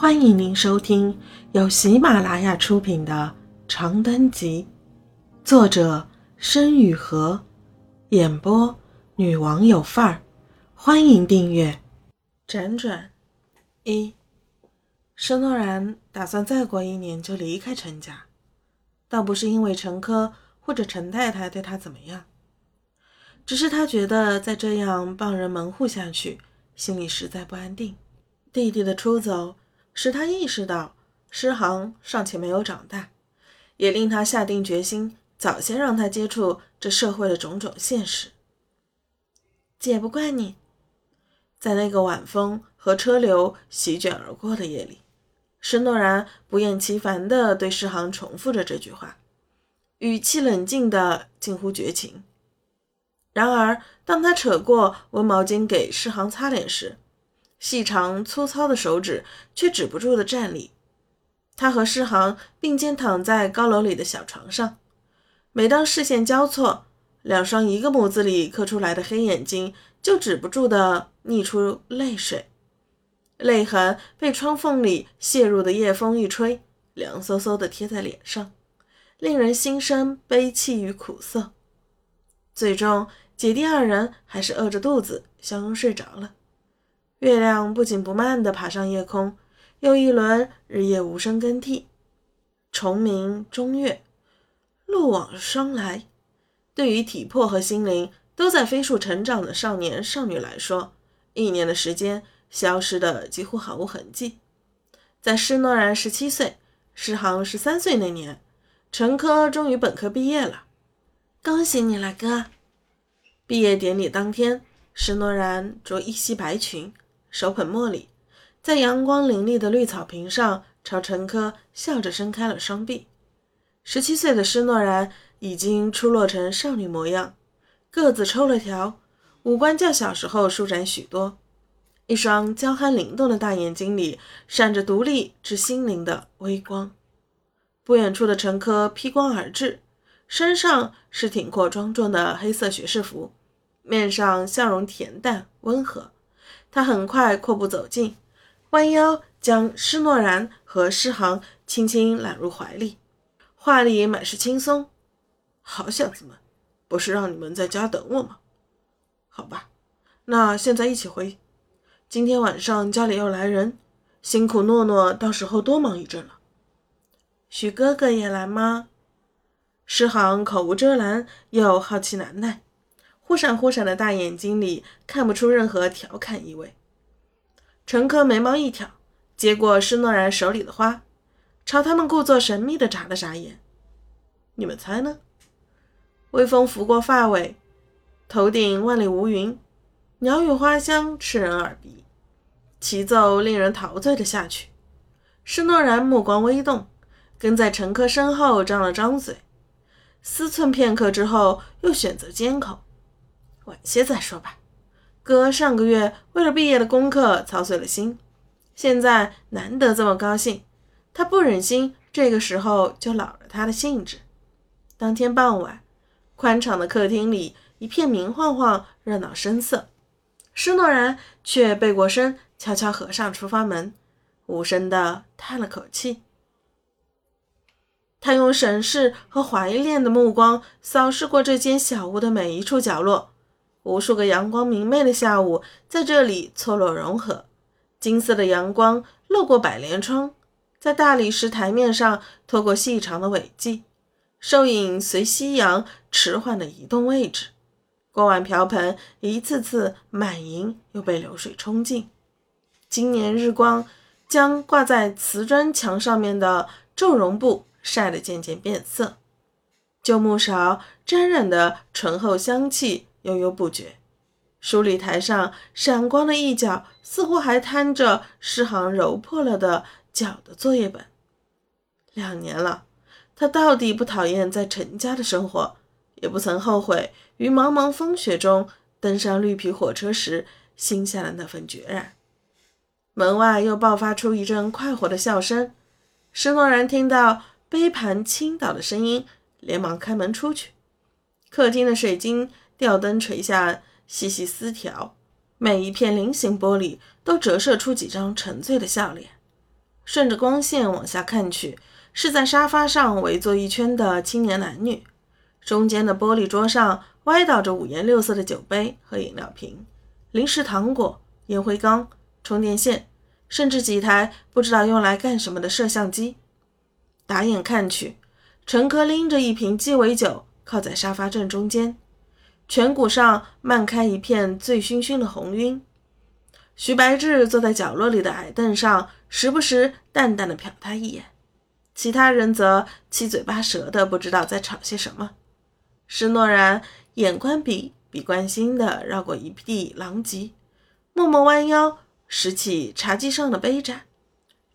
欢迎您收听由喜马拉雅出品的《长灯集》，作者申雨禾，演播女王有范儿。欢迎订阅。辗转一，申诺然打算再过一年就离开陈家，倒不是因为陈科或者陈太太对他怎么样，只是他觉得再这样帮人门户下去，心里实在不安定。弟弟的出走。使他意识到诗航尚且没有长大，也令他下定决心早些让他接触这社会的种种现实。姐不怪你，在那个晚风和车流席卷而过的夜里，施诺然不厌其烦地对诗航重复着这句话，语气冷静的近乎绝情。然而，当他扯过温毛巾给诗航擦脸时，细长粗糙的手指却止不住的站立。他和诗航并肩躺在高楼里的小床上，每当视线交错，两双一个模子里刻出来的黑眼睛就止不住的溢出泪水，泪痕被窗缝里泄入的夜风一吹，凉飕飕的贴在脸上，令人心生悲戚与苦涩。最终，姐弟二人还是饿着肚子相拥睡着了。月亮不紧不慢地爬上夜空，又一轮日夜无声更替。虫鸣中月，路往霜来。对于体魄和心灵都在飞速成长的少年少女来说，一年的时间消失的几乎毫无痕迹。在施诺然十七岁，施航十三岁那年，陈科终于本科毕业了。恭喜你了，哥！毕业典礼当天，施诺然着一袭白裙。手捧茉莉，在阳光凌厉的绿草坪上，朝陈科笑着伸开了双臂。十七岁的施诺然已经出落成少女模样，个子抽了条，五官较小时候舒展许多，一双娇憨灵动的大眼睛里闪着独立之心灵的微光。不远处的陈科披光而至，身上是挺阔庄重的黑色学士服，面上笑容恬淡温和。他很快阔步走近，弯腰将施诺然和施航轻轻揽入怀里，话里满是轻松。好小子们，不是让你们在家等我吗？好吧，那现在一起回。今天晚上家里要来人，辛苦诺诺到时候多忙一阵了。许哥哥也来吗？施航口无遮拦又好奇难耐。忽闪忽闪的大眼睛里看不出任何调侃意味。陈科眉毛一挑，接过施诺然手里的花，朝他们故作神秘的眨了眨眼。你们猜呢？微风拂过发尾，头顶万里无云，鸟语花香刺人耳鼻，齐奏令人陶醉的下去。施诺然目光微动，跟在陈科身后张了张嘴，思忖片刻之后，又选择缄口。晚些再说吧。哥上个月为了毕业的功课操碎了心，现在难得这么高兴，他不忍心这个时候就扰了他的兴致。当天傍晚，宽敞的客厅里一片明晃晃，热闹声色。施诺然却背过身，悄悄合上厨房门，无声地叹了口气。他用审视和怀恋的目光扫视过这间小屋的每一处角落。无数个阳光明媚的下午在这里错落融合，金色的阳光漏过百帘窗，在大理石台面上拖过细长的尾迹，收影随夕阳迟缓的移动位置。锅碗瓢盆一次次满盈，又被流水冲尽。今年日光将挂在瓷砖墙上面的皱绒布晒得渐渐变色，旧木勺沾染的醇厚香气。悠悠不绝，梳理台上闪光的一角，似乎还摊着诗行揉破了的脚的作业本。两年了，他到底不讨厌在陈家的生活，也不曾后悔于茫茫风雪中登上绿皮火车时心下的那份决然。门外又爆发出一阵快活的笑声，施诺然听到杯盘倾倒的声音，连忙开门出去。客厅的水晶。吊灯垂下细细丝条，每一片菱形玻璃都折射出几张沉醉的笑脸。顺着光线往下看去，是在沙发上围坐一圈的青年男女。中间的玻璃桌上歪倒着五颜六色的酒杯和饮料瓶、零食、糖果、烟灰缸、充电线，甚至几台不知道用来干什么的摄像机。打眼看去，陈科拎着一瓶鸡尾酒，靠在沙发正中间，颧骨上漫开一片醉醺醺的红晕。徐白志坐在角落里的矮凳上，时不时淡淡的瞟他一眼，其他人则七嘴八舌的不知道在吵些什么。施诺然眼观鼻，鼻观心的绕过一地狼藉，默默弯腰拾起茶几上的杯盏，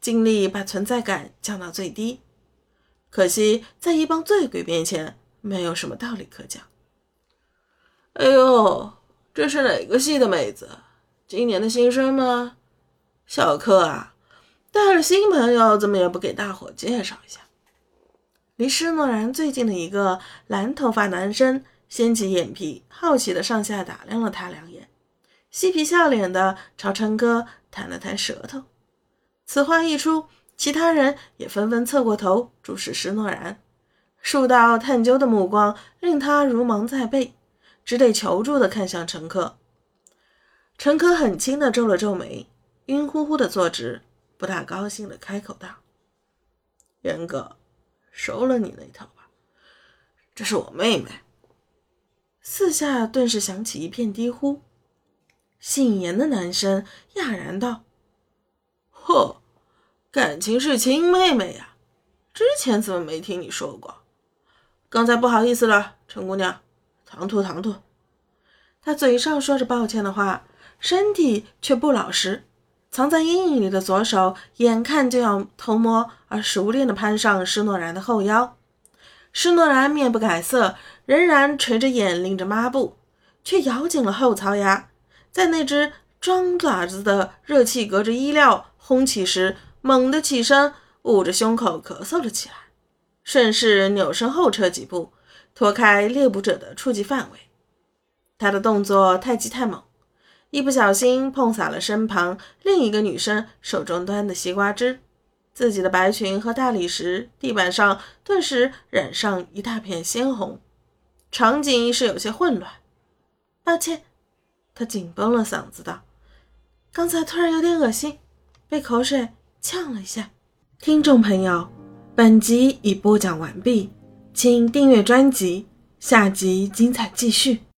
尽力把存在感降到最低。可惜在一帮醉鬼面前，没有什么道理可讲。哎呦，这是哪个系的妹子？今年的新生吗？小柯啊，带了新朋友，怎么也不给大伙介绍一下？离施诺然最近的一个蓝头发男生掀起眼皮，好奇的上下打量了他两眼，嬉皮笑脸的朝陈哥弹了弹舌头。此话一出，其他人也纷纷侧过头注视施诺然，数道探究的目光令他如芒在背，只得求助的看向陈科。陈科很轻的皱了皱眉，晕乎乎的坐直，不大高兴的开口道：“元哥。”收了你那套吧，这是我妹妹。四下顿时响起一片低呼。姓严的男生讶然道：“嚯，感情是亲妹妹呀？之前怎么没听你说过？刚才不好意思了，陈姑娘，唐突唐突。”他嘴上说着抱歉的话，身体却不老实。藏在阴影里的左手，眼看就要偷摸而熟练地攀上施诺然的后腰。施诺然面不改色，仍然垂着眼拎着抹布，却咬紧了后槽牙，在那只装爪子的热气隔着衣料轰起时，猛地起身，捂着胸口咳嗽了起来，顺势扭身后撤几步，脱开猎捕者的触及范围。他的动作太急太猛。一不小心碰洒了身旁另一个女生手中端的西瓜汁，自己的白裙和大理石地板上顿时染上一大片鲜红，场景是有些混乱。抱歉，他紧绷了嗓子道：“刚才突然有点恶心，被口水呛了一下。”听众朋友，本集已播讲完毕，请订阅专辑，下集精彩继续。